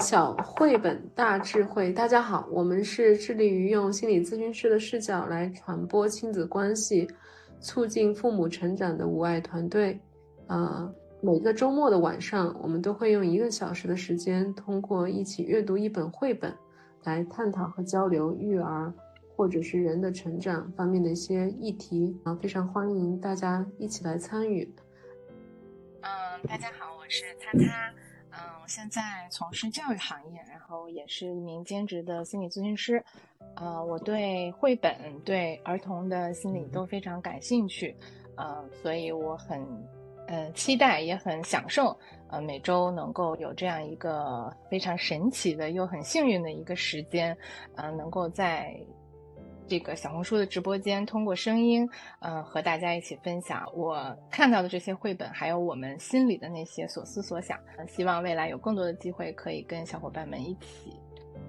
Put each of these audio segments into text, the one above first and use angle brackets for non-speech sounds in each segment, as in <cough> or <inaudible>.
小绘本大智慧，大家好，我们是致力于用心理咨询师的视角来传播亲子关系，促进父母成长的无爱团队。呃，每个周末的晚上，我们都会用一个小时的时间，通过一起阅读一本绘本，来探讨和交流育儿或者是人的成长方面的一些议题。啊，非常欢迎大家一起来参与。嗯，大家好，我是擦擦。嗯，我现在从事教育行业，然后也是一名兼职的心理咨询师。呃，我对绘本、对儿童的心理都非常感兴趣。呃，所以我很呃期待，也很享受，呃，每周能够有这样一个非常神奇的又很幸运的一个时间，呃，能够在。这个小红书的直播间，通过声音，呃，和大家一起分享我看到的这些绘本，还有我们心里的那些所思所想。希望未来有更多的机会，可以跟小伙伴们一起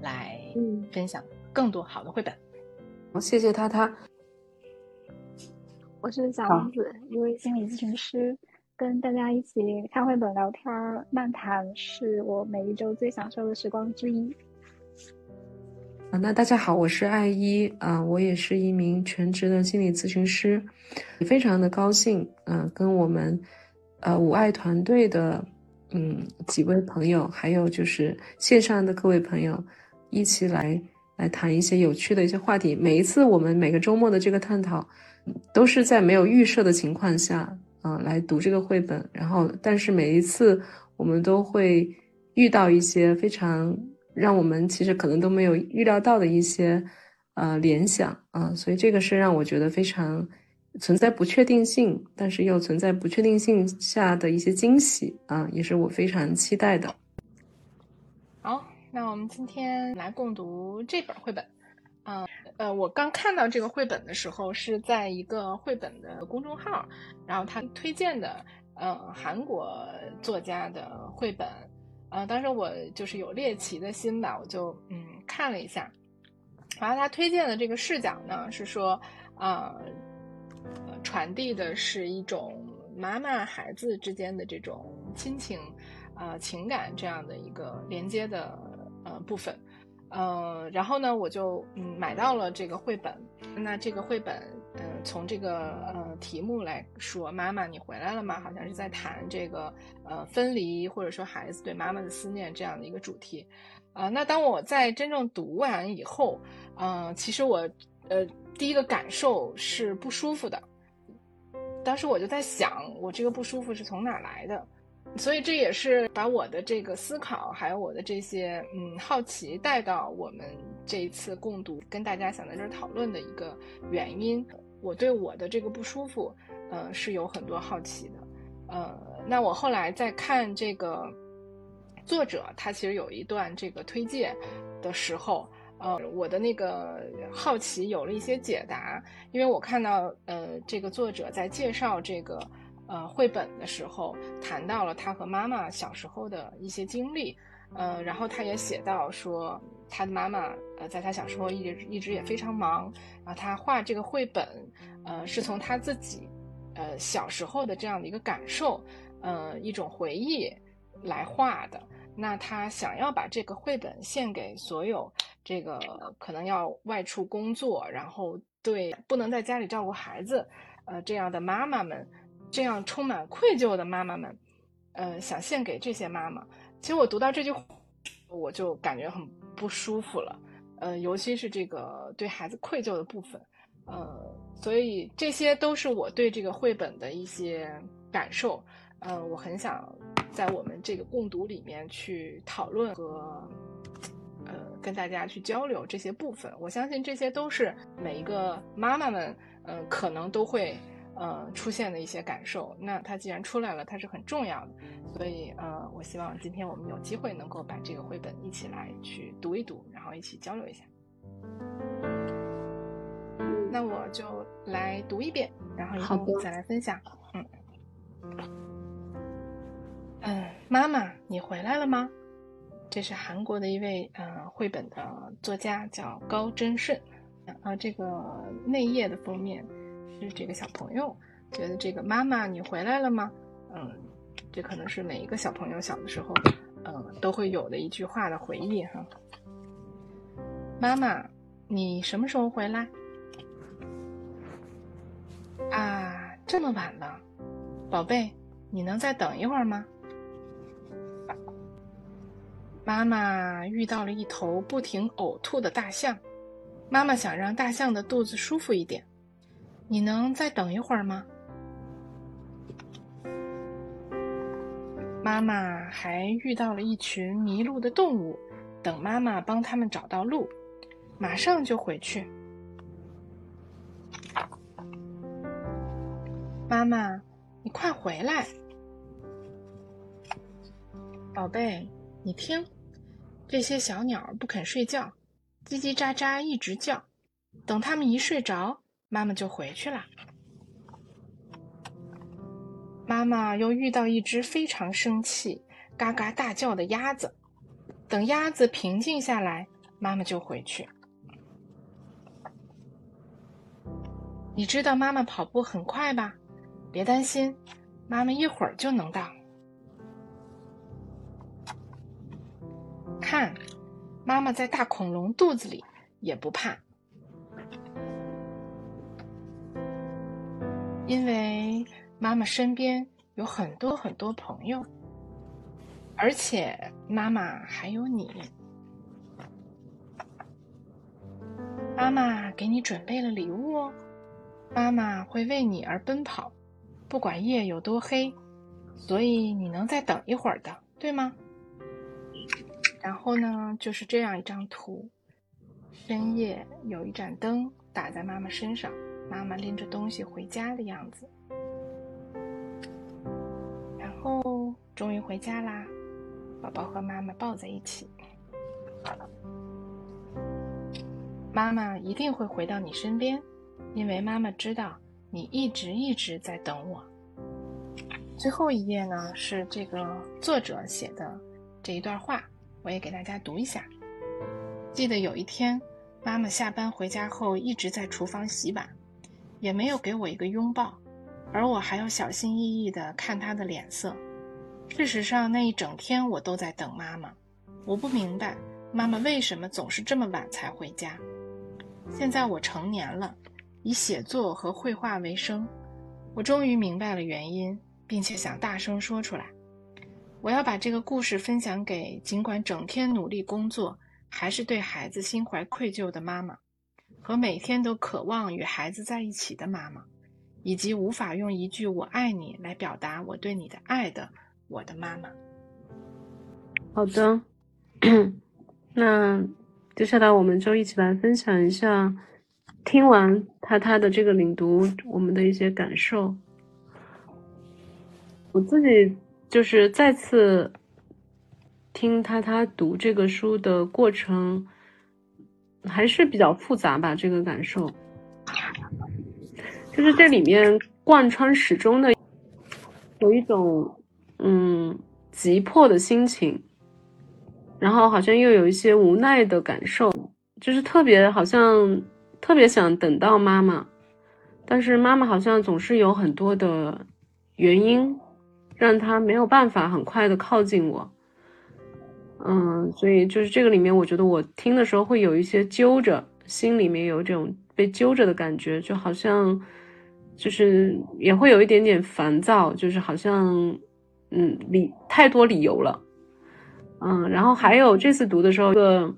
来分享更多好的绘本。好，谢谢他他。我是小王子，一位心理咨询师，跟大家一起看绘本、聊天、漫谈，是我每一周最享受的时光之一。啊，那大家好，我是艾依啊，我也是一名全职的心理咨询师，非常的高兴，啊，跟我们呃五爱团队的嗯几位朋友，还有就是线上的各位朋友，一起来来谈一些有趣的一些话题。每一次我们每个周末的这个探讨，都是在没有预设的情况下啊来读这个绘本，然后但是每一次我们都会遇到一些非常。让我们其实可能都没有预料到的一些呃联想啊，所以这个是让我觉得非常存在不确定性，但是又存在不确定性下的一些惊喜啊，也是我非常期待的。好，那我们今天来共读这本绘本。嗯呃，我刚看到这个绘本的时候是在一个绘本的公众号，然后他推荐的呃韩国作家的绘本。呃，当时我就是有猎奇的心吧，我就嗯看了一下，然后他推荐的这个视角呢是说，呃，传递的是一种妈妈孩子之间的这种亲情，呃情感这样的一个连接的呃部分，呃，然后呢我就嗯买到了这个绘本，那这个绘本。嗯，从这个呃题目来说，妈妈你回来了吗？好像是在谈这个呃分离，或者说孩子对妈妈的思念这样的一个主题。啊，那当我在真正读完以后，嗯，其实我呃第一个感受是不舒服的。当时我就在想，我这个不舒服是从哪来的？所以这也是把我的这个思考，还有我的这些嗯好奇带到我们这一次共读，跟大家想在这儿讨论的一个原因。我对我的这个不舒服，呃，是有很多好奇的。呃，那我后来在看这个作者，他其实有一段这个推荐的时候，呃，我的那个好奇有了一些解答，因为我看到呃这个作者在介绍这个。呃，绘本的时候谈到了他和妈妈小时候的一些经历，呃，然后他也写到说，他的妈妈呃，在他小时候一直一直也非常忙，然后他画这个绘本，呃，是从他自己呃小时候的这样的一个感受，呃，一种回忆来画的。那他想要把这个绘本献给所有这个可能要外出工作，然后对不能在家里照顾孩子，呃，这样的妈妈们。这样充满愧疚的妈妈们，呃，想献给这些妈妈。其实我读到这句话，我就感觉很不舒服了。呃，尤其是这个对孩子愧疚的部分，呃，所以这些都是我对这个绘本的一些感受。呃，我很想在我们这个共读里面去讨论和呃跟大家去交流这些部分。我相信这些都是每一个妈妈们，呃，可能都会。呃，出现的一些感受，那它既然出来了，它是很重要的，所以呃，我希望今天我们有机会能够把这个绘本一起来去读一读，然后一起交流一下。那我就来读一遍，然后以后再来分享。嗯，嗯，妈妈，你回来了吗？这是韩国的一位呃绘本的作家，叫高真顺。啊，这个内页的封面。是这个小朋友觉得这个妈妈你回来了吗？嗯，这可能是每一个小朋友小的时候，嗯，都会有的一句话的回忆哈。妈妈，你什么时候回来？啊，这么晚了，宝贝，你能再等一会儿吗？妈妈遇到了一头不停呕吐的大象，妈妈想让大象的肚子舒服一点，你能再等一会儿吗？妈妈还遇到了一群迷路的动物，等妈妈帮他们找到路，马上就回去。妈妈，你快回来，宝贝，你听。这些小鸟不肯睡觉，叽叽喳喳一直叫。等它们一睡着，妈妈就回去了。妈妈又遇到一只非常生气、嘎嘎大叫的鸭子。等鸭子平静下来，妈妈就回去。你知道妈妈跑步很快吧？别担心，妈妈一会儿就能到。看，妈妈在大恐龙肚子里也不怕，因为妈妈身边有很多很多朋友，而且妈妈还有你。妈妈给你准备了礼物哦，妈妈会为你而奔跑，不管夜有多黑，所以你能再等一会儿的，对吗？然后呢，就是这样一张图。深夜有一盏灯打在妈妈身上，妈妈拎着东西回家的样子。然后终于回家啦，宝宝和妈妈抱在一起。妈妈一定会回到你身边，因为妈妈知道你一直一直在等我。最后一页呢，是这个作者写的这一段话。我也给大家读一下。记得有一天，妈妈下班回家后一直在厨房洗碗，也没有给我一个拥抱，而我还要小心翼翼地看她的脸色。事实上，那一整天我都在等妈妈。我不明白妈妈为什么总是这么晚才回家。现在我成年了，以写作和绘画为生，我终于明白了原因，并且想大声说出来。我要把这个故事分享给尽管整天努力工作，还是对孩子心怀愧疚的妈妈，和每天都渴望与孩子在一起的妈妈，以及无法用一句“我爱你”来表达我对你的爱的我的妈妈。好的，那接下来我们就一起来分享一下听完他他的这个领读我们的一些感受。我自己。就是再次听他他读这个书的过程，还是比较复杂吧。这个感受，就是这里面贯穿始终的，有一种嗯急迫的心情，然后好像又有一些无奈的感受，就是特别好像特别想等到妈妈，但是妈妈好像总是有很多的原因。让她没有办法很快的靠近我，嗯，所以就是这个里面，我觉得我听的时候会有一些揪着，心里面有这种被揪着的感觉，就好像就是也会有一点点烦躁，就是好像嗯理太多理由了，嗯，然后还有这次读的时候，个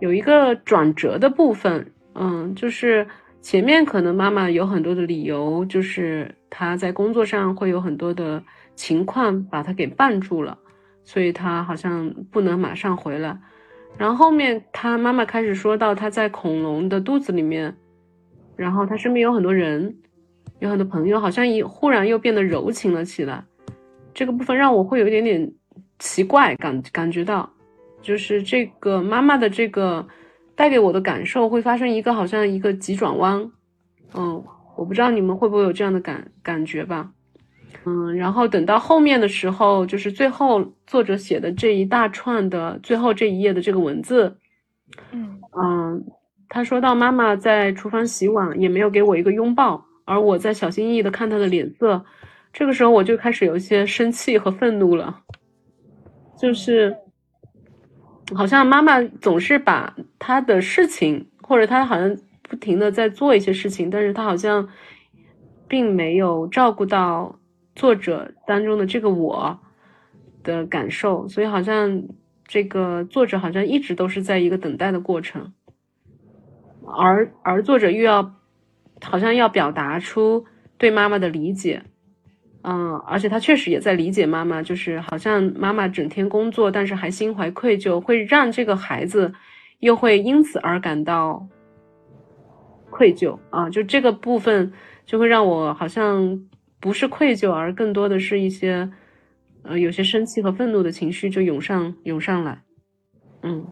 有一个转折的部分，嗯，就是前面可能妈妈有很多的理由，就是。她在工作上会有很多的情况把她给绊住了，所以他好像不能马上回来。然后后面他妈妈开始说到他在恐龙的肚子里面，然后他身边有很多人，有很多朋友，好像一忽然又变得柔情了起来。这个部分让我会有一点点奇怪感，感觉到就是这个妈妈的这个带给我的感受会发生一个好像一个急转弯，嗯。我不知道你们会不会有这样的感感觉吧，嗯，然后等到后面的时候，就是最后作者写的这一大串的最后这一页的这个文字，嗯。嗯，他说到妈妈在厨房洗碗，也没有给我一个拥抱，而我在小心翼翼的看她的脸色，这个时候我就开始有一些生气和愤怒了，就是好像妈妈总是把她的事情，或者她好像不停的在做一些事情，但是她好像并没有照顾到作者当中的这个我的感受，所以好像这个作者好像一直都是在一个等待的过程，而而作者又要好像要表达出对妈妈的理解。嗯，而且他确实也在理解妈妈，就是好像妈妈整天工作，但是还心怀愧疚，会让这个孩子又会因此而感到愧疚啊。就这个部分就会让我好像不是愧疚，而更多的是一些呃有些生气和愤怒的情绪就涌上涌上来。嗯，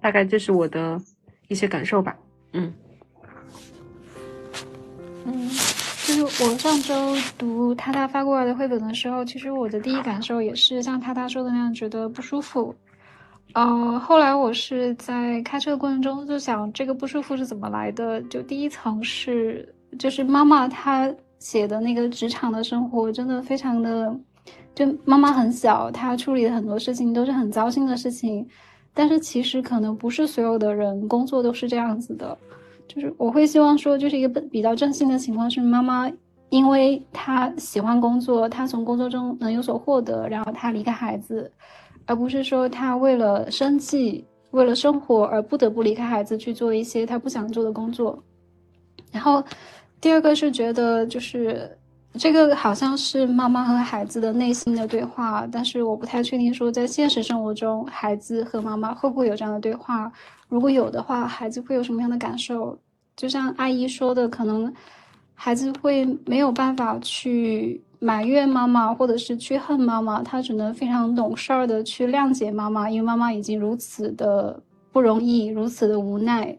大概这是我的一些感受吧。嗯。嗯就是我上周读他他发过来的绘本的时候，其实我的第一感受也是像他他说的那样，觉得不舒服。呃，后来我是在开车的过程中就想，这个不舒服是怎么来的？就第一层是，就是妈妈她写的那个职场的生活，真的非常的，就妈妈很小，她处理的很多事情都是很糟心的事情，但是其实可能不是所有的人工作都是这样子的。就是我会希望说，就是一个比较正性的情况是，妈妈因为她喜欢工作，她从工作中能有所获得，然后她离开孩子，而不是说她为了生计、为了生活而不得不离开孩子去做一些她不想做的工作。然后，第二个是觉得就是这个好像是妈妈和孩子的内心的对话，但是我不太确定说在现实生活中，孩子和妈妈会不会有这样的对话。如果有的话，孩子会有什么样的感受？就像阿姨说的，可能孩子会没有办法去埋怨妈妈，或者是去恨妈妈，他只能非常懂事儿的去谅解妈妈，因为妈妈已经如此的不容易，如此的无奈，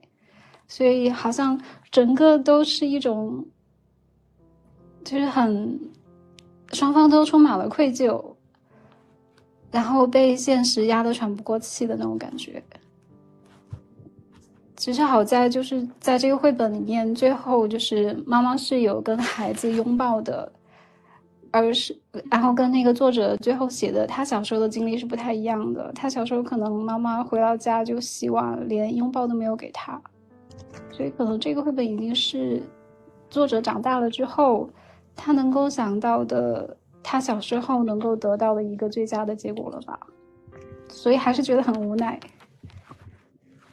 所以好像整个都是一种，就是很双方都充满了愧疚，然后被现实压得喘不过气的那种感觉。其实好在就是在这个绘本里面，最后就是妈妈是有跟孩子拥抱的，而是然后跟那个作者最后写的他小时候的经历是不太一样的。他小时候可能妈妈回到家就洗碗，连拥抱都没有给他，所以可能这个绘本已经是作者长大了之后，他能够想到的他小时候能够得到的一个最佳的结果了吧。所以还是觉得很无奈。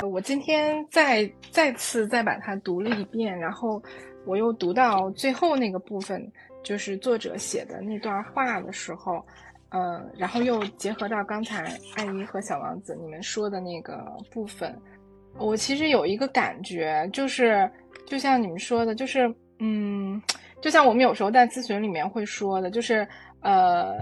我今天再再次再把它读了一遍，然后我又读到最后那个部分，就是作者写的那段话的时候，嗯，然后又结合到刚才艾姨和小王子你们说的那个部分，我其实有一个感觉，就是就像你们说的，就是嗯，就像我们有时候在咨询里面会说的，就是呃，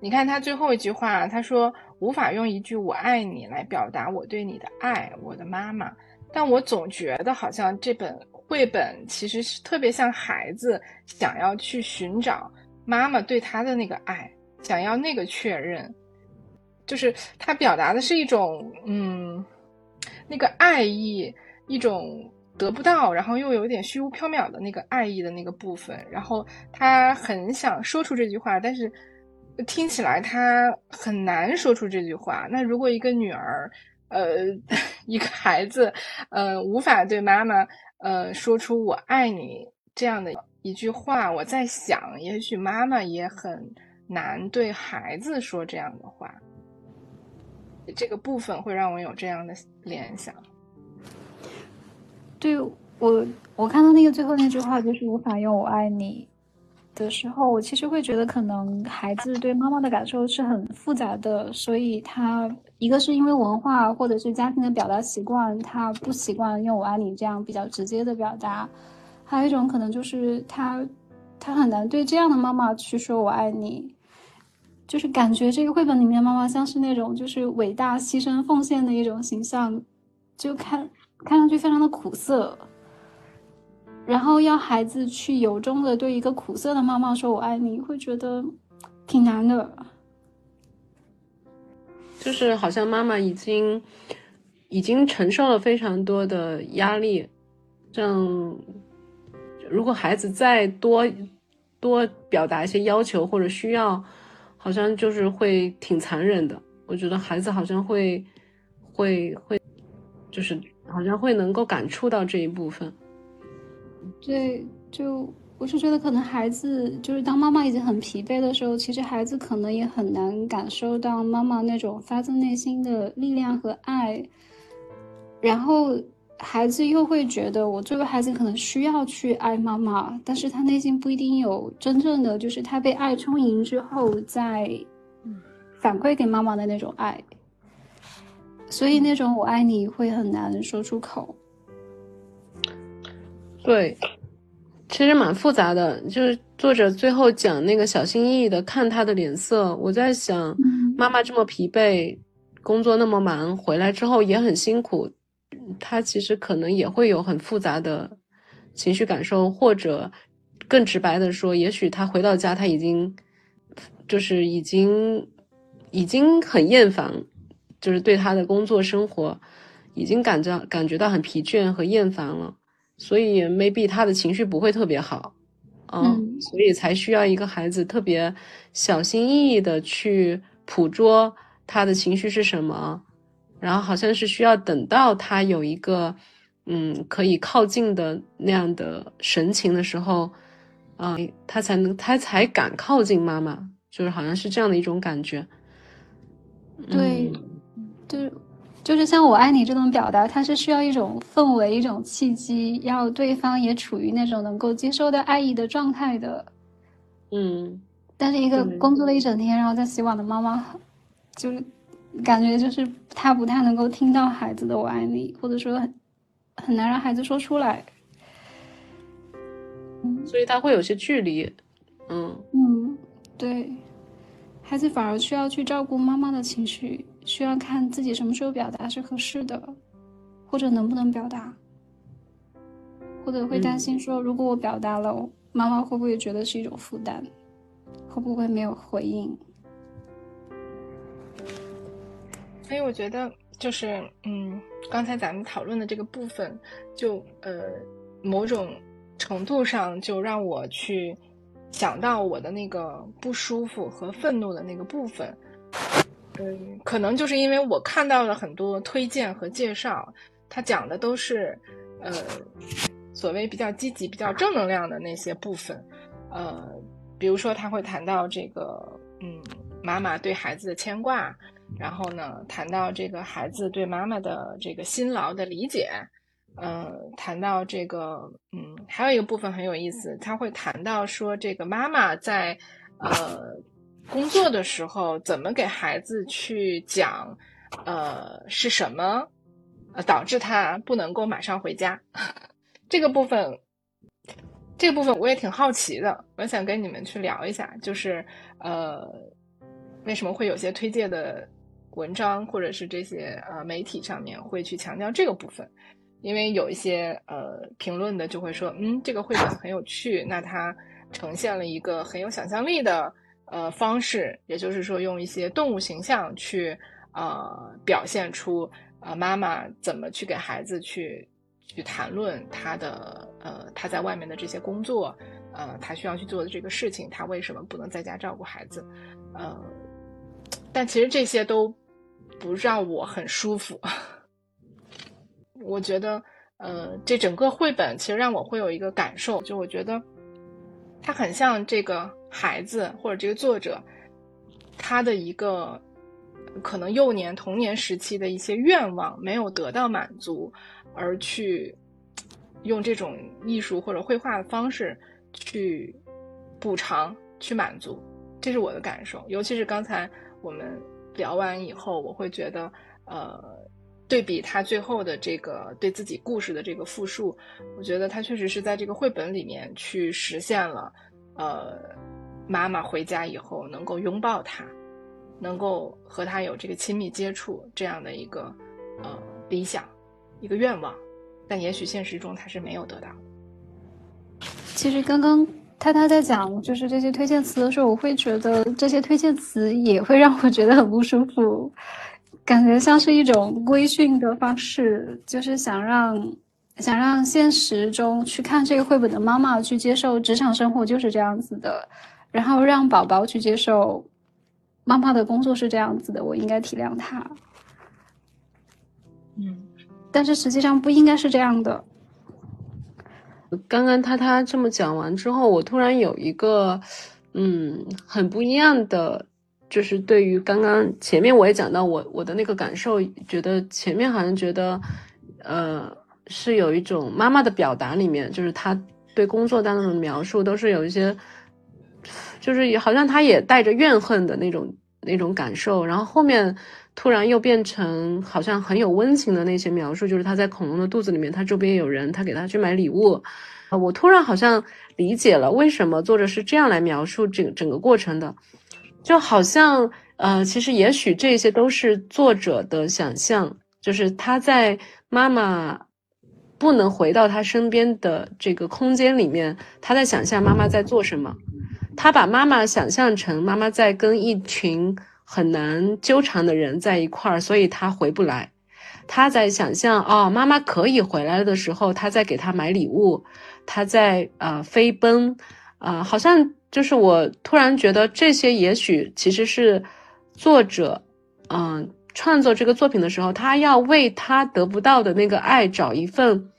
你看他最后一句话，他说。无法用一句“我爱你”来表达我对你的爱，我的妈妈。但我总觉得好像这本绘本其实是特别像孩子想要去寻找妈妈对他的那个爱，想要那个确认。就是他表达的是一种嗯，那个爱意，一种得不到，然后又有点虚无缥缈的那个爱意的那个部分。然后他很想说出这句话，但是。听起来他很难说出这句话。那如果一个女儿，呃，<laughs> 一个孩子，呃，无法对妈妈，呃，说出“我爱你”这样的一句话，我在想，也许妈妈也很难对孩子说这样的话。这个部分会让我有这样的联想。对我，我看到那个最后那句话，就是无法用“我爱你”。的时候，我其实会觉得，可能孩子对妈妈的感受是很复杂的，所以他一个是因为文化或者是家庭的表达习惯，他不习惯用“我爱你”这样比较直接的表达；还有一种可能就是他他很难对这样的妈妈去说“我爱你”，就是感觉这个绘本里面的妈妈像是那种就是伟大牺牲奉献的一种形象，就看看上去非常的苦涩。然后要孩子去由衷的对一个苦涩的妈妈说“我爱你”，会觉得挺难的。就是好像妈妈已经已经承受了非常多的压力，这样如果孩子再多多表达一些要求或者需要，好像就是会挺残忍的。我觉得孩子好像会会会，就是好像会能够感触到这一部分。对，就我是觉得可能孩子就是当妈妈已经很疲惫的时候，其实孩子可能也很难感受到妈妈那种发自内心的力量和爱，然后。孩子又会觉得，我作为孩子可能需要去爱妈妈，但是他内心不一定有真正的，就是他被爱充盈之后再反馈给妈妈的那种爱，所以那种我爱你会很难说出口。对，其实蛮复杂的，就是作者最后讲那个小心翼翼的看他的脸色，我在想，妈妈这么疲惫，工作那么忙，回来之后也很辛苦。他其实可能也会有很复杂的情绪感受，或者更直白的说，也许他回到家，他已经就是已经已经很厌烦，就是对他的工作生活已经感觉感觉到很疲倦和厌烦了，所以 maybe 他的情绪不会特别好，嗯，所以才需要一个孩子特别小心翼翼的去捕捉他的情绪是什么。然后好像是需要等到他有一个，嗯，可以靠近的那样的神情的时候，啊，他才能他才敢靠近妈妈，就是好像是这样的一种感觉。对，就是就是像我爱你这种表达，它是需要一种氛围、一种契机，要对方也处于那种能够接受的爱意的状态的。嗯，但是一个工作了一整天，然后在洗碗的妈妈，就是。感觉就是他不太能够听到孩子的“我爱你”，或者说很很难让孩子说出来，所以他会有些距离。嗯。嗯，对，孩子反而需要去照顾妈妈的情绪，需要看自己什么时候表达是合适的，或者能不能表达，或者会担心说，如果我表达了，妈妈会不会觉得是一种负担，会不会没有回应？所以我觉得，就是嗯，刚才咱们讨论的这个部分，就呃，某种程度上就让我去想到我的那个不舒服和愤怒的那个部分。嗯，可能就是因为我看到了很多推荐和介绍，他讲的都是呃，所谓比较积极、比较正能量的那些部分。呃，比如说他会谈到这个，嗯，妈妈对孩子的牵挂。然后呢，谈到这个孩子对妈妈的这个辛劳的理解，嗯，谈到这个，嗯，还有一个部分很有意思，他会谈到说，这个妈妈在呃工作的时候怎么给孩子去讲，呃，是什么呃导致他不能够马上回家？<laughs> 这个部分，这个部分我也挺好奇的，我想跟你们去聊一下，就是呃，为什么会有些推荐的？文章或者是这些呃媒体上面会去强调这个部分，因为有一些呃评论的就会说，嗯，这个绘本很有趣，那它呈现了一个很有想象力的呃方式，也就是说用一些动物形象去呃表现出呃妈妈怎么去给孩子去去谈论他的呃他在外面的这些工作，呃他需要去做的这个事情，他为什么不能在家照顾孩子，呃，但其实这些都。不让我很舒服，我觉得，呃，这整个绘本其实让我会有一个感受，就我觉得，它很像这个孩子或者这个作者，他的一个可能幼年童年时期的一些愿望没有得到满足，而去用这种艺术或者绘画的方式去补偿、去满足，这是我的感受，尤其是刚才我们。聊完以后，我会觉得，呃，对比他最后的这个对自己故事的这个复述，我觉得他确实是在这个绘本里面去实现了，呃，妈妈回家以后能够拥抱他，能够和他有这个亲密接触这样的一个呃理想，一个愿望，但也许现实中他是没有得到。其实刚刚。他他在讲就是这些推荐词的时候，我会觉得这些推荐词也会让我觉得很不舒服，感觉像是一种规训的方式，就是想让想让现实中去看这个绘本的妈妈去接受职场生活就是这样子的，然后让宝宝去接受妈妈的工作是这样子的，我应该体谅他。嗯，但是实际上不应该是这样的。刚刚他他这么讲完之后，我突然有一个，嗯，很不一样的，就是对于刚刚前面我也讲到我我的那个感受，觉得前面好像觉得，呃，是有一种妈妈的表达里面，就是他对工作当中的描述都是有一些，就是好像他也带着怨恨的那种那种感受，然后后面。突然又变成好像很有温情的那些描述，就是他在恐龙的肚子里面，他周边有人，他给他去买礼物。啊，我突然好像理解了为什么作者是这样来描述整整个过程的，就好像呃，其实也许这些都是作者的想象，就是他在妈妈不能回到他身边的这个空间里面，他在想象妈妈在做什么，他把妈妈想象成妈妈在跟一群。很难纠缠的人在一块儿，所以他回不来。他在想象哦，妈妈可以回来的时候，他在给他买礼物，他在呃飞奔，啊，好像就是我突然觉得这些也许其实是作者，嗯，创作这个作品的时候，他要为他得不到的那个爱找一份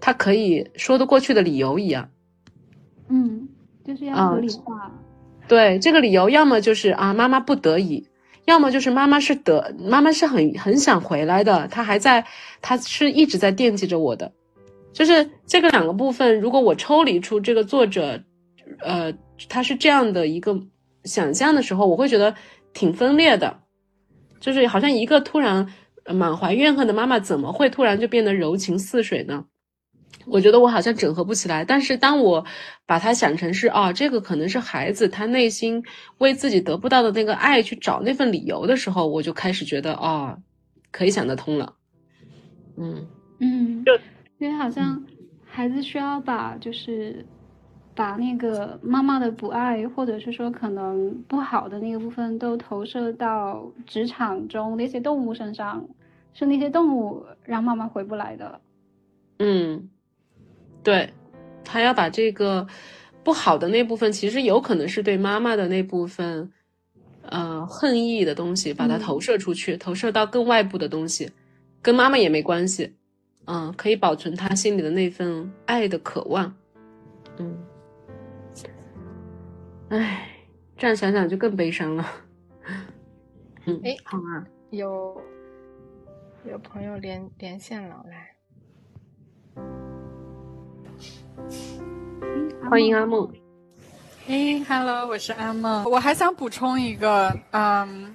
他可以说得过去的理由一样。嗯，就是要合理化。对这个理由，要么就是啊，妈妈不得已。要么就是妈妈是得，妈妈是很很想回来的，她还在，她是一直在惦记着我的，就是这个两个部分，如果我抽离出这个作者，呃，他是这样的一个想象的时候，我会觉得挺分裂的，就是好像一个突然满怀怨恨的妈妈，怎么会突然就变得柔情似水呢？我觉得我好像整合不起来，但是当我把它想成是啊，这个可能是孩子他内心为自己得不到的那个爱去找那份理由的时候，我就开始觉得啊，可以想得通了。嗯嗯，就因为好像孩子需要把就是把那个妈妈的不爱，或者是说可能不好的那个部分都投射到职场中那些动物身上，是那些动物让妈妈回不来的。嗯。对，他要把这个不好的那部分，其实有可能是对妈妈的那部分，呃，恨意的东西，把它投射出去，投射到更外部的东西，跟妈妈也没关系，嗯，可以保存他心里的那份爱的渴望，嗯，唉，这样想想就更悲伤了，嗯，哎，好啊，有有朋友连连线了，来。欢迎阿梦。哎，Hello，我是阿梦。我还想补充一个嗯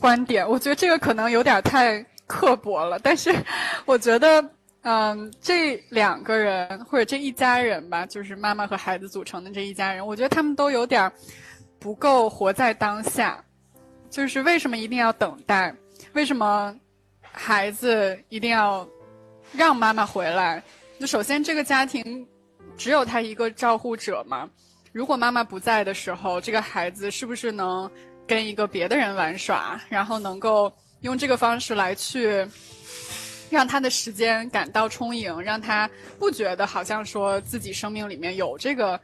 观点，我觉得这个可能有点太刻薄了，但是 <laughs> 我觉得嗯这两个人或者这一家人吧，就是妈妈和孩子组成的这一家人，我觉得他们都有点不够活在当下。就是为什么一定要等待？为什么孩子一定要让妈妈回来？那首先这个家庭。只有他一个照护者吗？如果妈妈不在的时候，这个孩子是不是能跟一个别的人玩耍，然后能够用这个方式来去让他的时间感到充盈，让他不觉得好像说自己生命里面有这个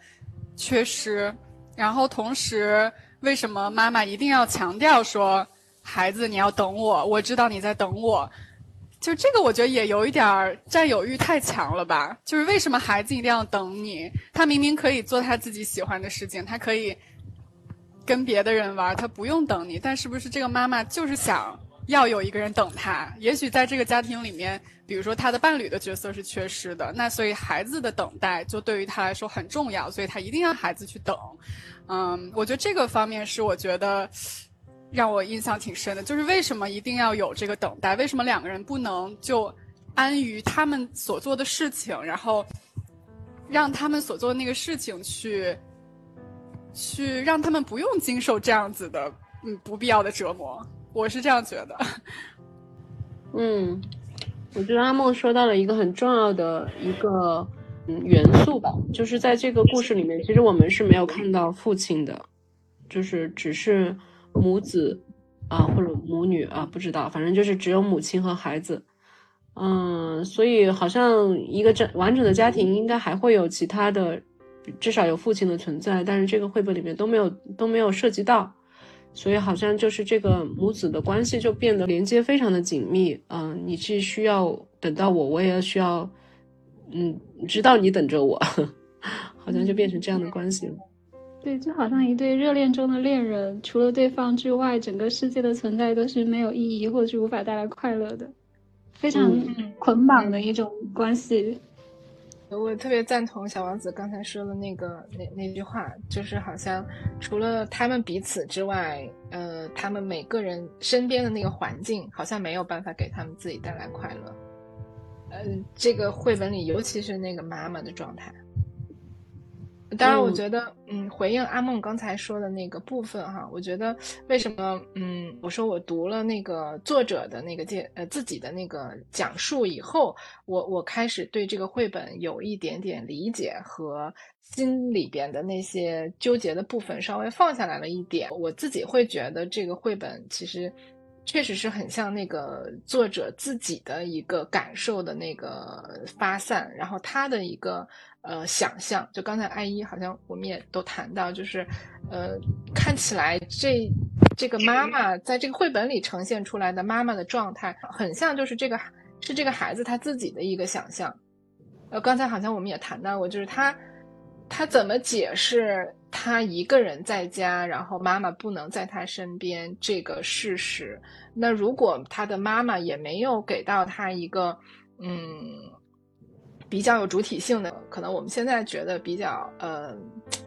缺失。然后同时，为什么妈妈一定要强调说，孩子你要等我，我知道你在等我。就这个，我觉得也有一点儿占有欲太强了吧？就是为什么孩子一定要等你？他明明可以做他自己喜欢的事情，他可以跟别的人玩，他不用等你。但是不是这个妈妈就是想要有一个人等他？也许在这个家庭里面，比如说他的伴侣的角色是缺失的，那所以孩子的等待就对于他来说很重要，所以他一定要孩子去等。嗯，我觉得这个方面是我觉得。让我印象挺深的，就是为什么一定要有这个等待？为什么两个人不能就安于他们所做的事情，然后让他们所做的那个事情去去让他们不用经受这样子的嗯不必要的折磨？我是这样觉得。<laughs> 嗯，我觉得阿梦说到了一个很重要的一个嗯元素吧，就是在这个故事里面，其实我们是没有看到父亲的，就是只是。母子啊，或者母女啊，不知道，反正就是只有母亲和孩子。嗯，所以好像一个整完整的家庭应该还会有其他的，至少有父亲的存在，但是这个绘本里面都没有都没有涉及到。所以好像就是这个母子的关系就变得连接非常的紧密。嗯，你既需要等到我，我也需要，嗯，知道你等着我，<laughs> 好像就变成这样的关系了。对，就好像一对热恋中的恋人，除了对方之外，整个世界的存在都是没有意义，或者是无法带来快乐的，非常捆绑的一种关系。我特别赞同小王子刚才说的那个那那句话，就是好像除了他们彼此之外，呃，他们每个人身边的那个环境，好像没有办法给他们自己带来快乐。呃，这个绘本里，尤其是那个妈妈的状态。当然，我觉得，嗯，回应阿梦刚才说的那个部分哈，我觉得为什么，嗯，我说我读了那个作者的那个介呃自己的那个讲述以后，我我开始对这个绘本有一点点理解和心里边的那些纠结的部分稍微放下来了一点，我自己会觉得这个绘本其实确实是很像那个作者自己的一个感受的那个发散，然后他的一个。呃，想象就刚才艾依好像我们也都谈到，就是，呃，看起来这这个妈妈在这个绘本里呈现出来的妈妈的状态，很像就是这个是这个孩子他自己的一个想象。呃，刚才好像我们也谈到过，就是他他怎么解释他一个人在家，然后妈妈不能在他身边这个事实？那如果他的妈妈也没有给到他一个嗯。比较有主体性的，可能我们现在觉得比较呃，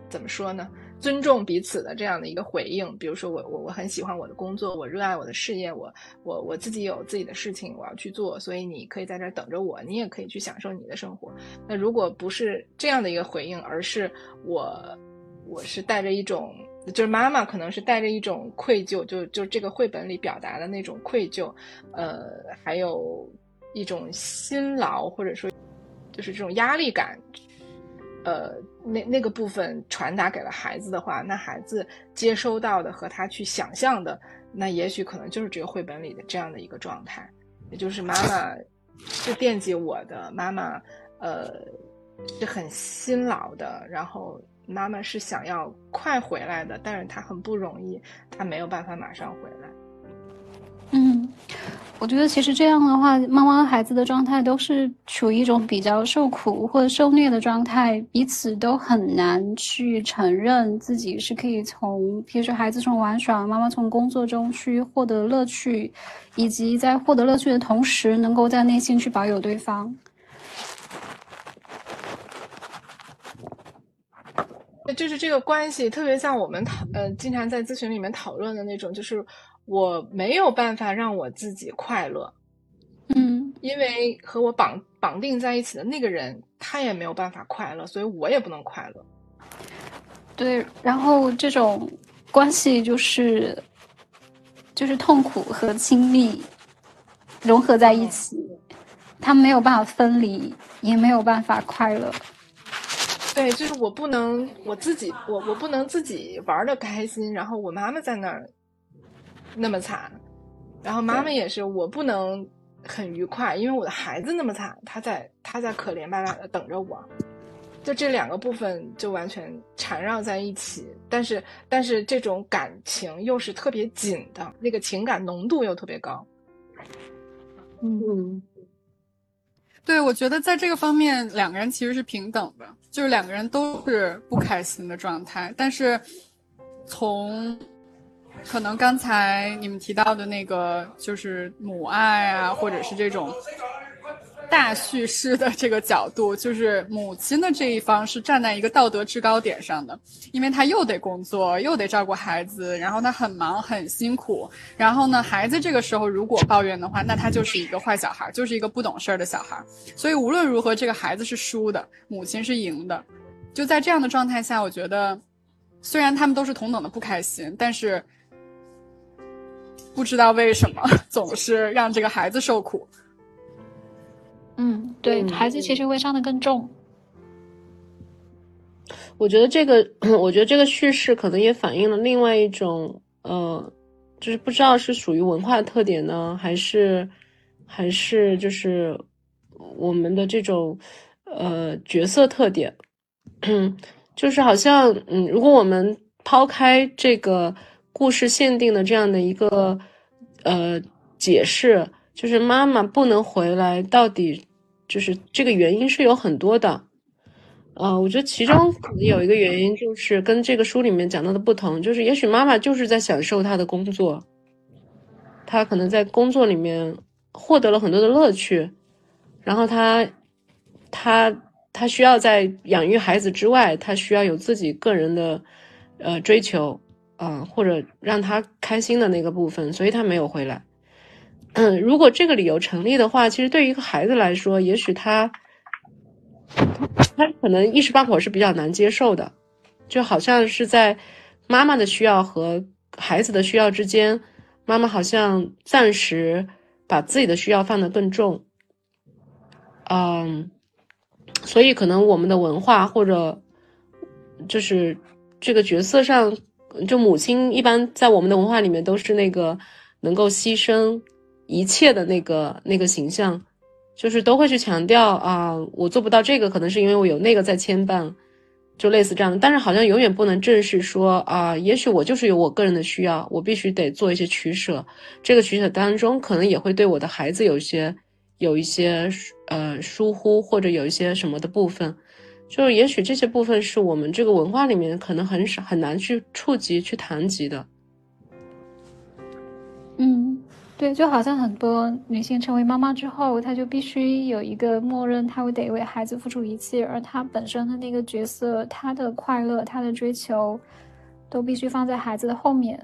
怎么说呢？尊重彼此的这样的一个回应。比如说，我我我很喜欢我的工作，我热爱我的事业，我我我自己有自己的事情我要去做，所以你可以在这儿等着我，你也可以去享受你的生活。那如果不是这样的一个回应，而是我我是带着一种，就是妈妈可能是带着一种愧疚，就就这个绘本里表达的那种愧疚，呃，还有一种辛劳，或者说。就是这种压力感，呃，那那个部分传达给了孩子的话，那孩子接收到的和他去想象的，那也许可能就是这个绘本里的这样的一个状态，也就是妈妈是惦记我的，妈妈呃是很辛劳的，然后妈妈是想要快回来的，但是她很不容易，她没有办法马上回来。嗯。我觉得其实这样的话，妈妈和孩子的状态都是处于一种比较受苦或者受虐的状态，彼此都很难去承认自己是可以从，比如说孩子从玩耍，妈妈从工作中去获得乐趣，以及在获得乐趣的同时，能够在内心去保有对方。就是这个关系特别像我们讨呃经常在咨询里面讨论的那种，就是。我没有办法让我自己快乐，嗯，因为和我绑绑定在一起的那个人，他也没有办法快乐，所以我也不能快乐。对，然后这种关系就是就是痛苦和亲密融合在一起，他没有办法分离，也没有办法快乐。对，就是我不能我自己，我我不能自己玩的开心，然后我妈妈在那儿。那么惨，然后妈妈也是，我不能很愉快，因为我的孩子那么惨，他在他在可怜巴巴的等着我，就这两个部分就完全缠绕在一起，但是但是这种感情又是特别紧的，那个情感浓度又特别高。嗯，对，我觉得在这个方面两个人其实是平等的，就是两个人都是不开心的状态，但是从。可能刚才你们提到的那个，就是母爱啊，或者是这种大叙事的这个角度，就是母亲的这一方是站在一个道德制高点上的，因为她又得工作，又得照顾孩子，然后她很忙很辛苦，然后呢，孩子这个时候如果抱怨的话，那他就是一个坏小孩，就是一个不懂事儿的小孩，所以无论如何，这个孩子是输的，母亲是赢的。就在这样的状态下，我觉得，虽然他们都是同等的不开心，但是。不知道为什么总是让这个孩子受苦。嗯，对孩子其实会伤的更重。我觉得这个，<clears throat> 我觉得这个叙事可能也反映了另外一种，呃，就是不知道是属于文化特点呢，还是还是就是我们的这种呃角色特点，<clears throat> 就是好像嗯，如果我们抛开这个。故事限定的这样的一个呃解释，就是妈妈不能回来，到底就是这个原因是有很多的。呃，我觉得其中可能有一个原因就是跟这个书里面讲到的不同，就是也许妈妈就是在享受她的工作，她可能在工作里面获得了很多的乐趣，然后她她她需要在养育孩子之外，她需要有自己个人的呃追求。啊，或者让她开心的那个部分，所以她没有回来。嗯，如果这个理由成立的话，其实对于一个孩子来说，也许他他可能一时半会儿是比较难接受的，就好像是在妈妈的需要和孩子的需要之间，妈妈好像暂时把自己的需要放得更重。嗯，所以可能我们的文化或者就是这个角色上。就母亲一般在我们的文化里面都是那个能够牺牲一切的那个那个形象，就是都会去强调啊，我做不到这个，可能是因为我有那个在牵绊，就类似这样的。但是好像永远不能正视说啊，也许我就是有我个人的需要，我必须得做一些取舍。这个取舍当中，可能也会对我的孩子有一些有一些呃疏忽，或者有一些什么的部分。就是也许这些部分是我们这个文化里面可能很少很难去触及、去谈及的。嗯，对，就好像很多女性成为妈妈之后，她就必须有一个默认，她会得为孩子付出一切，而她本身的那个角色，她的快乐、她的追求，都必须放在孩子的后面，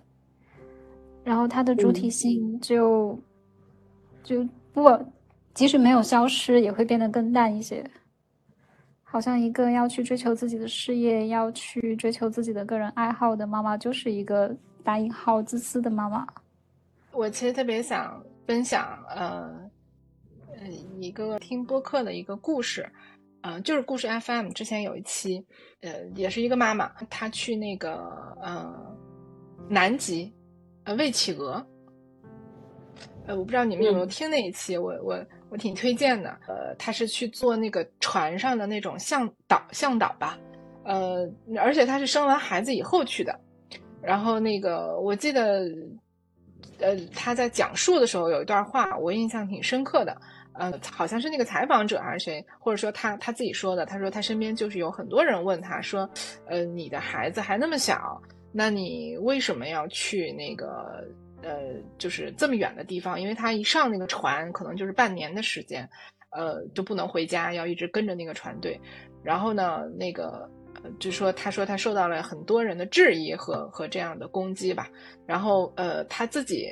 然后她的主体性就就不，即使没有消失，也会变得更淡一些。好像一个要去追求自己的事业，要去追求自己的个人爱好的妈妈，就是一个打引号自私的妈妈。我其实特别想分享，呃，呃，一个听播客的一个故事，呃，就是故事 FM 之前有一期，呃，也是一个妈妈，她去那个呃南极，呃喂企鹅，呃，我不知道你们有没有听那一期，我我。我挺推荐的，呃，她是去做那个船上的那种向导，向导吧，呃，而且她是生完孩子以后去的，然后那个我记得，呃，他在讲述的时候有一段话，我印象挺深刻的，呃，好像是那个采访者还是谁，或者说他他自己说的，他说他身边就是有很多人问他说，呃，你的孩子还那么小，那你为什么要去那个？呃，就是这么远的地方，因为他一上那个船，可能就是半年的时间，呃，就不能回家，要一直跟着那个船队。然后呢，那个就说他说他受到了很多人的质疑和和这样的攻击吧。然后呃，他自己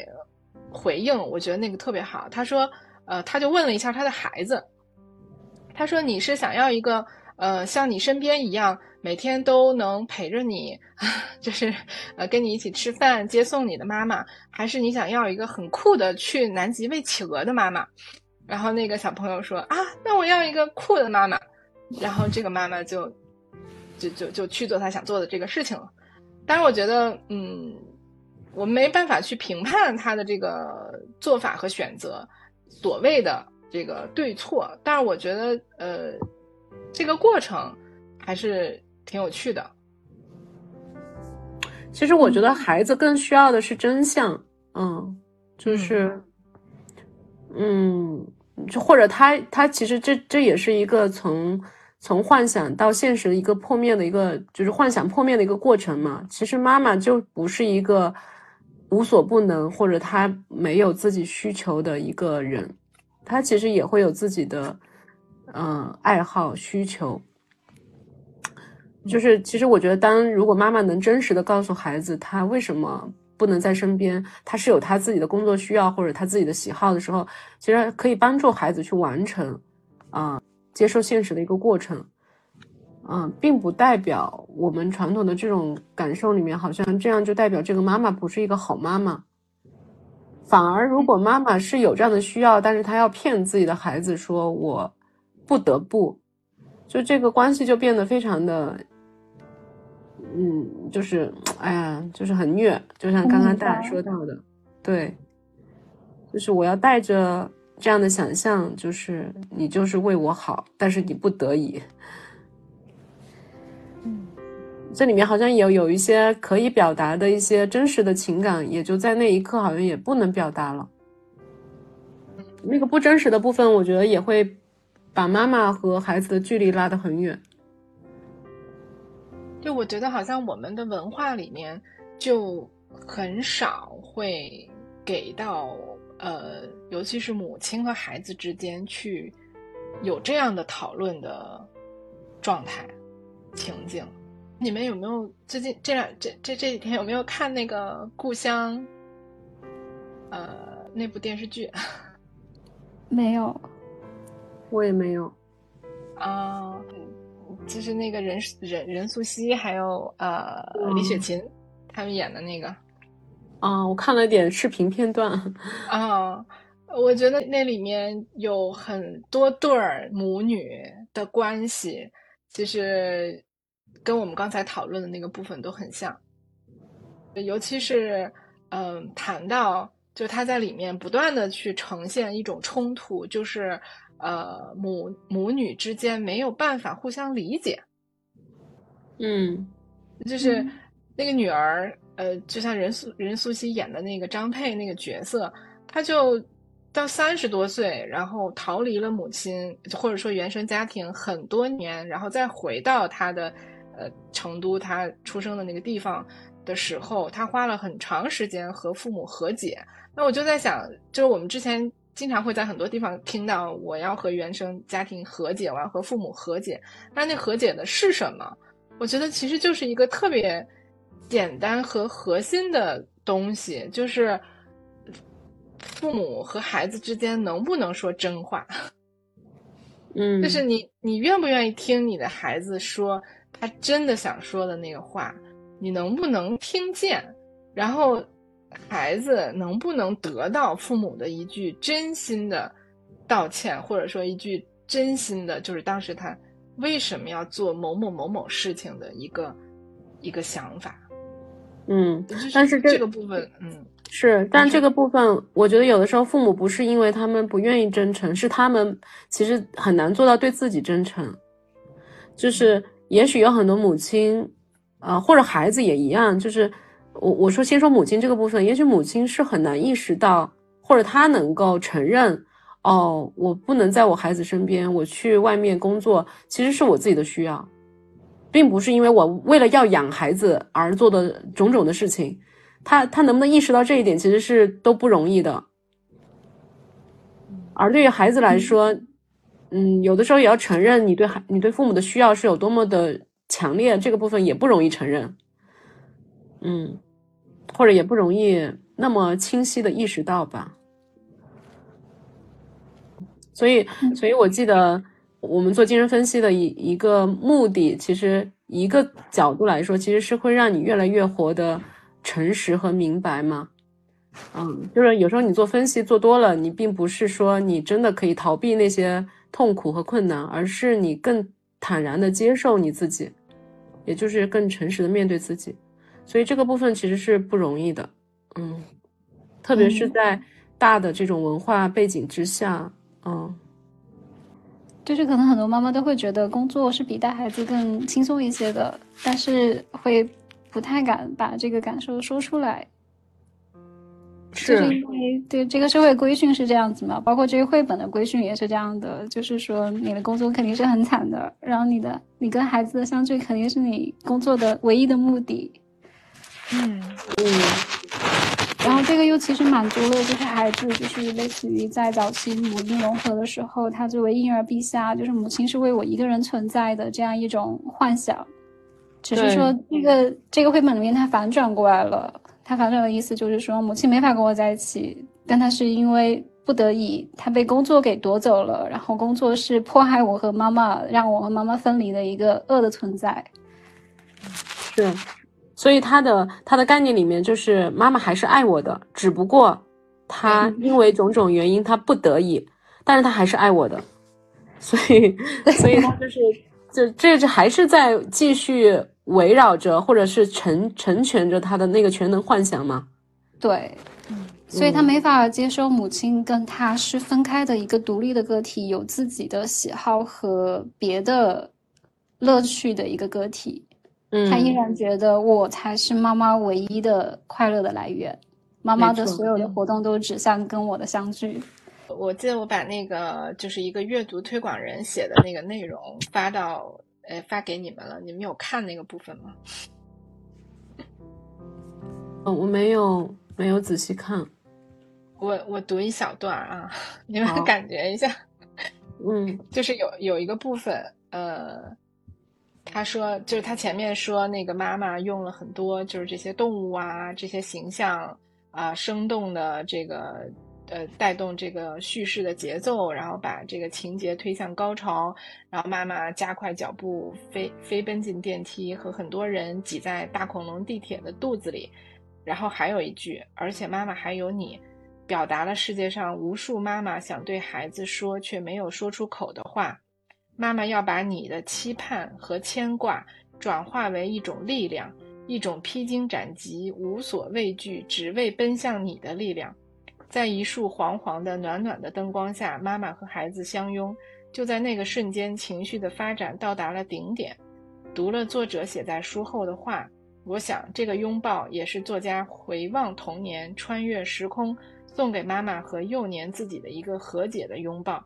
回应，我觉得那个特别好。他说，呃，他就问了一下他的孩子，他说你是想要一个呃像你身边一样。每天都能陪着你，<laughs> 就是呃跟你一起吃饭、接送你的妈妈，还是你想要一个很酷的去南极喂企鹅的妈妈？然后那个小朋友说啊，那我要一个酷的妈妈。然后这个妈妈就就就就去做他想做的这个事情了。当然，我觉得嗯，我没办法去评判他的这个做法和选择所谓的这个对错，但是我觉得呃，这个过程还是。挺有趣的。其实我觉得孩子更需要的是真相，嗯，就是，嗯，就或者他他其实这这也是一个从从幻想到现实的一个破灭的一个，就是幻想破灭的一个过程嘛。其实妈妈就不是一个无所不能或者她没有自己需求的一个人，她其实也会有自己的嗯爱好需求。就是，其实我觉得，当如果妈妈能真实的告诉孩子他为什么不能在身边，他是有他自己的工作需要或者他自己的喜好的时候，其实可以帮助孩子去完成，啊，接受现实的一个过程，嗯，并不代表我们传统的这种感受里面，好像这样就代表这个妈妈不是一个好妈妈，反而如果妈妈是有这样的需要，但是她要骗自己的孩子说我不得不，就这个关系就变得非常的。嗯，就是，哎呀，就是很虐，就像刚刚大家说到的，对，就是我要带着这样的想象，就是你就是为我好，但是你不得已。嗯，这里面好像有有一些可以表达的一些真实的情感，也就在那一刻好像也不能表达了。那个不真实的部分，我觉得也会把妈妈和孩子的距离拉得很远。就我觉得好像我们的文化里面就很少会给到呃，尤其是母亲和孩子之间去有这样的讨论的状态情境。你们有没有最近这两这这这几天有没有看那个《故乡》呃那部电视剧？<laughs> 没有，我也没有。啊，就是那个任任任素汐还有呃李雪琴他们演的那个。啊，我看了点视频片段。<laughs> 啊，我觉得那里面有很多对儿母女的关系，其实跟我们刚才讨论的那个部分都很像，尤其是嗯谈到。就他在里面不断的去呈现一种冲突，就是呃母母女之间没有办法互相理解。嗯，就是那个女儿，呃，就像任素任素汐演的那个张佩那个角色，她就到三十多岁，然后逃离了母亲或者说原生家庭很多年，然后再回到她的呃成都，她出生的那个地方的时候，她花了很长时间和父母和解。那我就在想，就是我们之前经常会在很多地方听到，我要和原生家庭和解，我要和父母和解。那那和解的是什么？我觉得其实就是一个特别简单和核心的东西，就是父母和孩子之间能不能说真话？<laughs> 嗯，就是你你愿不愿意听你的孩子说他真的想说的那个话？你能不能听见？然后。孩子能不能得到父母的一句真心的道歉，或者说一句真心的，就是当时他为什么要做某某某某事情的一个一个想法？嗯，但是这个部分，嗯，是，但这个部分，我觉得有的时候父母不是因为他们不愿意真诚，是他们其实很难做到对自己真诚。就是也许有很多母亲，啊，或者孩子也一样，就是。我我说先说母亲这个部分，也许母亲是很难意识到，或者她能够承认，哦，我不能在我孩子身边，我去外面工作，其实是我自己的需要，并不是因为我为了要养孩子而做的种种的事情。他他能不能意识到这一点，其实是都不容易的。而对于孩子来说，嗯，有的时候也要承认你对孩你对父母的需要是有多么的强烈，这个部分也不容易承认。嗯，或者也不容易那么清晰的意识到吧。所以，所以我记得我们做精神分析的一一个目的，其实一个角度来说，其实是会让你越来越活得诚实和明白嘛。嗯，就是有时候你做分析做多了，你并不是说你真的可以逃避那些痛苦和困难，而是你更坦然的接受你自己，也就是更诚实的面对自己。所以这个部分其实是不容易的，嗯，特别是在大的这种文化背景之下，嗯，就是可能很多妈妈都会觉得工作是比带孩子更轻松一些的，但是会不太敢把这个感受说出来，是。因为对这个社会规训是这样子嘛，包括这个绘本的规训也是这样的，就是说你的工作肯定是很惨的，然后你的你跟孩子的相聚肯定是你工作的唯一的目的。嗯。嗯，这个又其实满足了，就是孩子，就是类似于在早期母婴融合的时候，他作为婴儿陛下，就是母亲是为我一个人存在的这样一种幻想。只是说这个这个绘本里面它反转过来了，它反转的意思就是说母亲没法跟我在一起，但他是因为不得已，他被工作给夺走了，然后工作是迫害我和妈妈，让我和妈妈分离的一个恶的存在。是。所以他的他的概念里面就是妈妈还是爱我的，只不过他因为种种原因他不得已，但是他还是爱我的，所以 <laughs> 所以他就是就这这还是在继续围绕着或者是成成全着他的那个全能幻想吗？对，所以他没法接受母亲跟他是分开的一个独立的个体，有自己的喜好和别的乐趣的一个个体。嗯，他依然觉得我才是妈妈唯一的快乐的来源，妈妈的所有的活动都指向跟我的相聚。我记得我把那个就是一个阅读推广人写的那个内容发到呃发给你们了，你们有看那个部分吗？嗯，我没有没有仔细看。我我读一小段啊，你们感觉一下。嗯就是有有一个部分，呃，他说，就是他前面说那个妈妈用了很多就是这些动物啊，这些形象啊、生动的这个呃带动这个叙事的节奏，然后把这个情节推向高潮，然后妈妈加快脚步飞飞奔进电梯，和很多人挤在大恐龙地铁的肚子里，然后还有一句，而且妈妈还有你。表达了世界上无数妈妈想对孩子说却没有说出口的话。妈妈要把你的期盼和牵挂转化为一种力量，一种披荆斩棘、无所畏惧、只为奔向你的力量。在一束黄黄的、暖暖的灯光下，妈妈和孩子相拥。就在那个瞬间，情绪的发展到达了顶点。读了作者写在书后的话，我想这个拥抱也是作家回望童年、穿越时空。送给妈妈和幼年自己的一个和解的拥抱，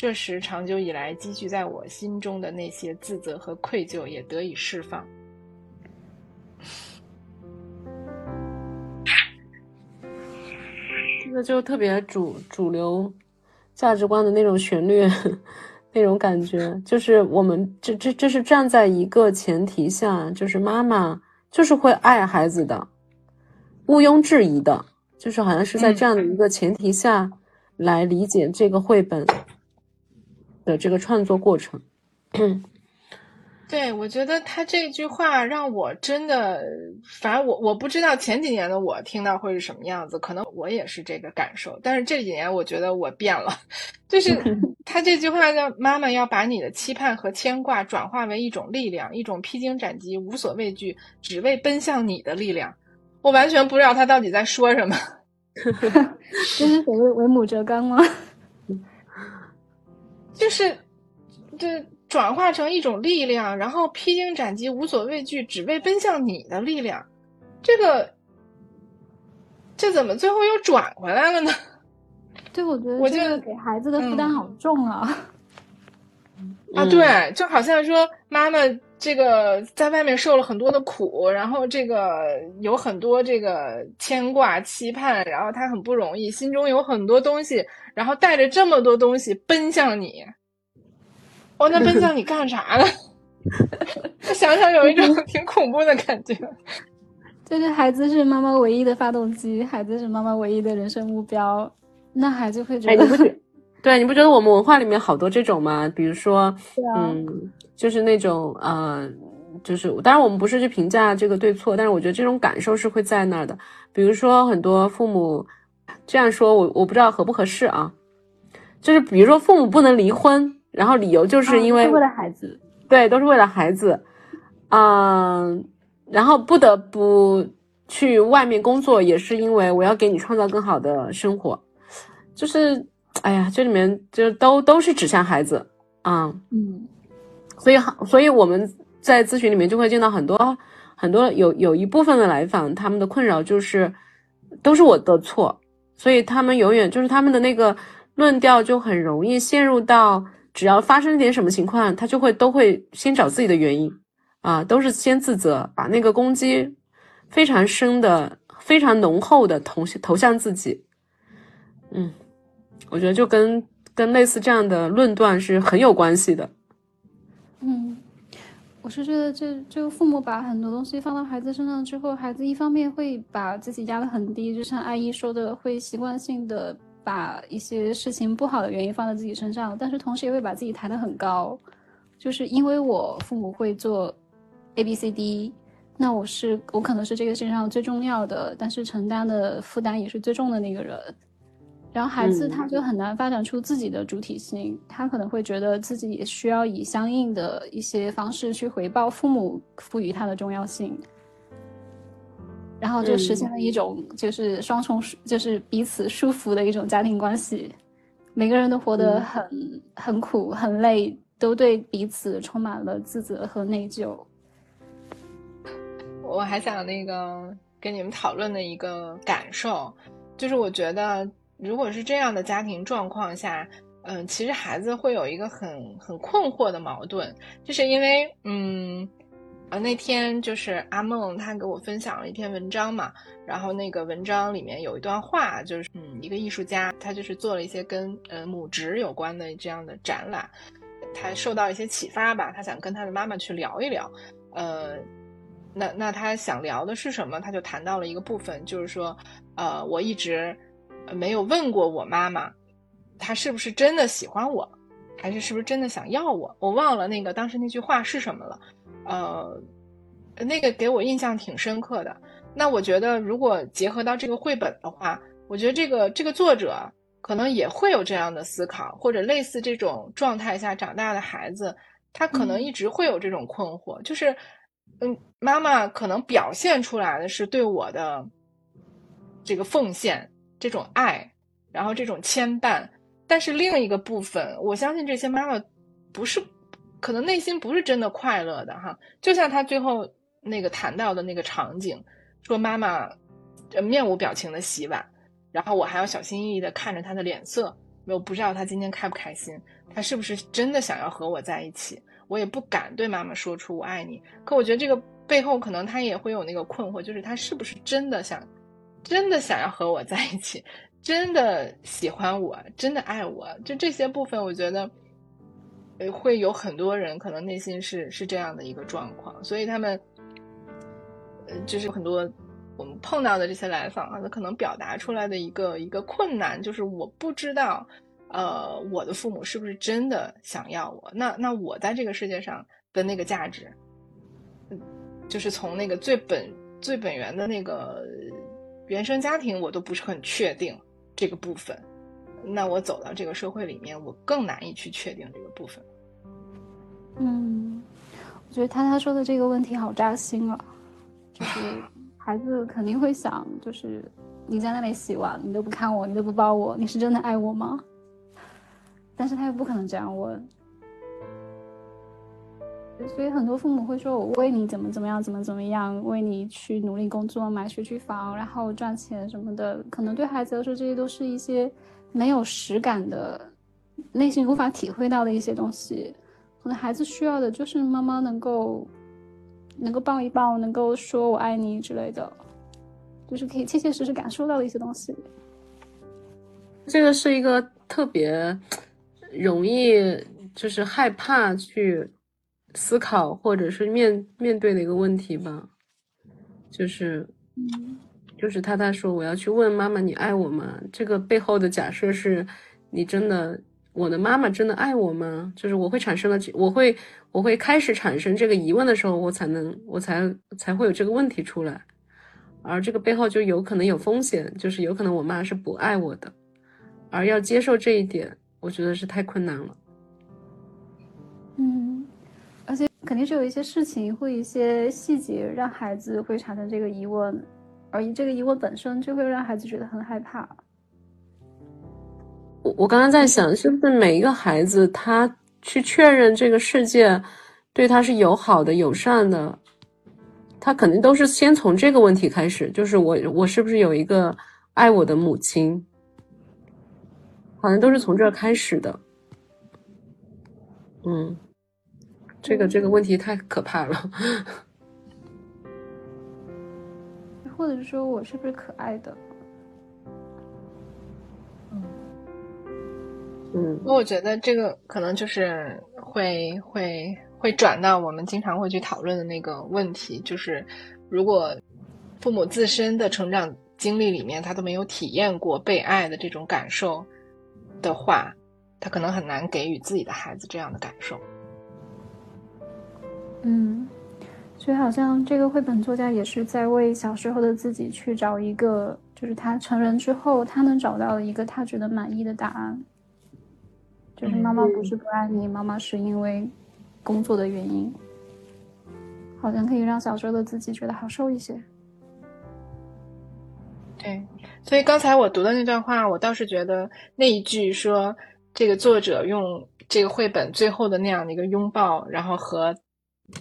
这时长久以来积聚在我心中的那些自责和愧疚也得以释放。这个就特别主主流价值观的那种旋律，<laughs> 那种感觉，就是我们这这这是站在一个前提下，就是妈妈就是会爱孩子的，毋庸置疑的。就是好像是在这样的一个前提下来理解这个绘本的这个创作过程。对，我觉得他这句话让我真的，反正我我不知道前几年的我听到会是什么样子，可能我也是这个感受。但是这几年我觉得我变了，就是 <laughs> 他这句话叫“妈妈要把你的期盼和牵挂转化为一种力量，一种披荆斩棘、无所畏惧、只为奔向你的力量”。我完全不知道他到底在说什么，<laughs> 这是所谓为母则刚吗？就是这转化成一种力量，然后披荆斩棘、无所畏惧，只为奔向你的力量。这个这怎么最后又转回来了呢？<laughs> 对，我觉得我就这个给孩子的负担好重啊。啊，对，就好像说妈妈。这个在外面受了很多的苦，然后这个有很多这个牵挂、期盼，然后他很不容易，心中有很多东西，然后带着这么多东西奔向你。哦，那奔向你干啥呢？<laughs> 想想有一种挺恐怖的感觉。<laughs> 就是孩子是妈妈唯一的发动机，孩子是妈妈唯一的人生目标，那孩子会觉得，对，你不觉得我们文化里面好多这种吗？比如说，啊、嗯。就是那种呃，就是当然我们不是去评价这个对错，但是我觉得这种感受是会在那儿的。比如说很多父母这样说，我我不知道合不合适啊。就是比如说父母不能离婚，然后理由就是因为、为了孩子，对，都是为了孩子，嗯，然后不得不去外面工作，也是因为我要给你创造更好的生活。就是哎呀，这里面就都都是指向孩子啊，嗯。所以，所以我们在咨询里面就会见到很多很多有有一部分的来访，他们的困扰就是都是我的错，所以他们永远就是他们的那个论调就很容易陷入到，只要发生点什么情况，他就会都会先找自己的原因啊，都是先自责，把那个攻击非常深的、非常浓厚的投投向自己。嗯，我觉得就跟跟类似这样的论断是很有关系的。嗯，我是觉得这这个父母把很多东西放到孩子身上之后，孩子一方面会把自己压得很低，就像阿姨说的，会习惯性的把一些事情不好的原因放在自己身上，但是同时也会把自己抬得很高，就是因为我父母会做 A B C D，那我是我可能是这个世界上最重要的，但是承担的负担也是最重的那个人。然后孩子他就很难发展出自己的主体性，嗯、他可能会觉得自己也需要以相应的一些方式去回报父母赋予他的重要性，然后就实现了一种就是双重、嗯、就是彼此束缚的一种家庭关系，每个人都活得很、嗯、很苦很累，都对彼此充满了自责和内疚。我还想那个跟你们讨论的一个感受，就是我觉得如果是这样的家庭状况下，嗯，其实孩子会有一个很很困惑的矛盾，就是因为嗯。呃，那天就是阿梦，他给我分享了一篇文章嘛，然后那个文章里面有一段话，就是嗯，一个艺术家，他就是做了一些跟呃母职有关的这样的展览，他受到一些启发吧，他想跟他的妈妈去聊一聊，呃，那那他想聊的是什么？他就谈到了一个部分，就是说，呃，我一直没有问过我妈妈，她是不是真的喜欢我，还是是不是真的想要我？我忘了那个当时那句话是什么了。呃，那个给我印象挺深刻的。那我觉得，如果结合到这个绘本的话，我觉得这个这个作者可能也会有这样的思考，或者类似这种状态下长大的孩子，他可能一直会有这种困惑，就是，嗯，妈妈可能表现出来的是对我的这个奉献、这种爱，然后这种牵绊，但是另一个部分，我相信这些妈妈不是。可能内心不是真的快乐的哈，就像他最后那个谈到的那个场景，说妈妈面无表情的洗碗，然后我还要小心翼翼的看着她的脸色，我不知道她今天开不开心，她是不是真的想要和我在一起，我也不敢对妈妈说出我爱你。可我觉得这个背后可能她也会有那个困惑，就是她是不是真的想，真的想要和我在一起，真的喜欢我，真的爱我，就这些部分，我觉得。会有很多人可能内心是是这样的一个状况，所以他们，呃，就是很多我们碰到的这些来访啊，他可能表达出来的一个一个困难，就是我不知道，呃，我的父母是不是真的想要我？那那我在这个世界上的那个价值，就是从那个最本最本源的那个原生家庭，我都不是很确定这个部分。那我走到这个社会里面，我更难以去确定这个部分。嗯，我觉得他他说的这个问题好扎心啊，就是 <laughs> 孩子肯定会想，就是你在那里洗碗，你都不看我，你都不抱我，你是真的爱我吗？但是他又不可能这样问，所以很多父母会说我为你怎么怎么样，怎么怎么样，为你去努力工作，买学区房，然后赚钱什么的，可能对孩子来说，这些都是一些。没有实感的，内心无法体会到的一些东西，可能孩子需要的就是妈妈能够，能够抱一抱，能够说我爱你之类的，就是可以切切实实感受到的一些东西。这个是一个特别容易就是害怕去思考或者是面面对的一个问题吧，就是。就是他他说我要去问妈妈你爱我吗？这个背后的假设是，你真的我的妈妈真的爱我吗？就是我会产生了，我会我会开始产生这个疑问的时候，我才能我才才会有这个问题出来，而这个背后就有可能有风险，就是有可能我妈是不爱我的，而要接受这一点，我觉得是太困难了。肯定是有一些事情或一些细节让孩子会产生这个疑问。而这个疑问本身就会让孩子觉得很害怕。我我刚刚在想，是不是每一个孩子他去确认这个世界对他是友好的、友善的，他肯定都是先从这个问题开始，就是我我是不是有一个爱我的母亲？好像都是从这儿开始的。嗯，这个这个问题太可怕了。或者是说我是不是可爱的？嗯嗯，那我觉得这个可能就是会会会转到我们经常会去讨论的那个问题，就是如果父母自身的成长经历里面他都没有体验过被爱的这种感受的话，他可能很难给予自己的孩子这样的感受。嗯。所以好像这个绘本作家也是在为小时候的自己去找一个，就是他成人之后他能找到一个他觉得满意的答案。就是妈妈不是不爱你，妈妈是因为工作的原因。好像可以让小时候的自己觉得好受一些。对，所以刚才我读的那段话，我倒是觉得那一句说这个作者用这个绘本最后的那样的一个拥抱，然后和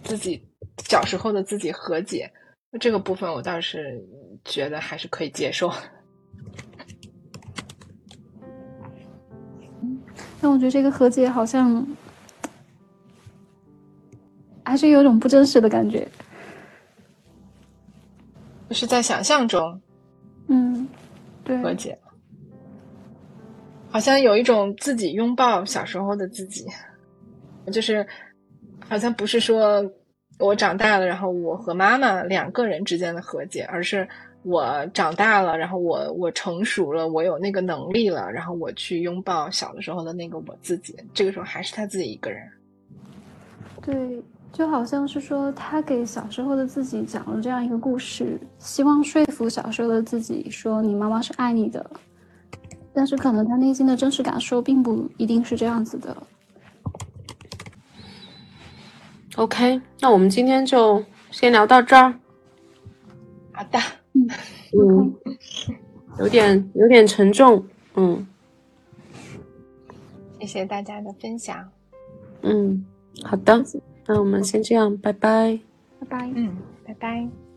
自己。小时候的自己和解，这个部分我倒是觉得还是可以接受。但我觉得这个和解好像还是有种不真实的感觉，就是在想象中，嗯，对，和解，好像有一种自己拥抱小时候的自己，就是好像不是说我长大了，然后我和妈妈两个人之间的和解，而是。我长大了，然后我我成熟了，我有那个能力了，然后我去拥抱小的时候的那个我自己。这个时候还是他自己一个人。对，就好像是说他给小时候的自己讲了这样一个故事，希望说服小时候的自己说你妈妈是爱你的，但是可能他内心的真实感受并不一定是这样子的。OK，那我们今天就先聊到这儿。好的。嗯，有点有点沉重，嗯，谢谢大家的分享，嗯，好的，那我们先这样，拜拜，拜拜，嗯，拜拜。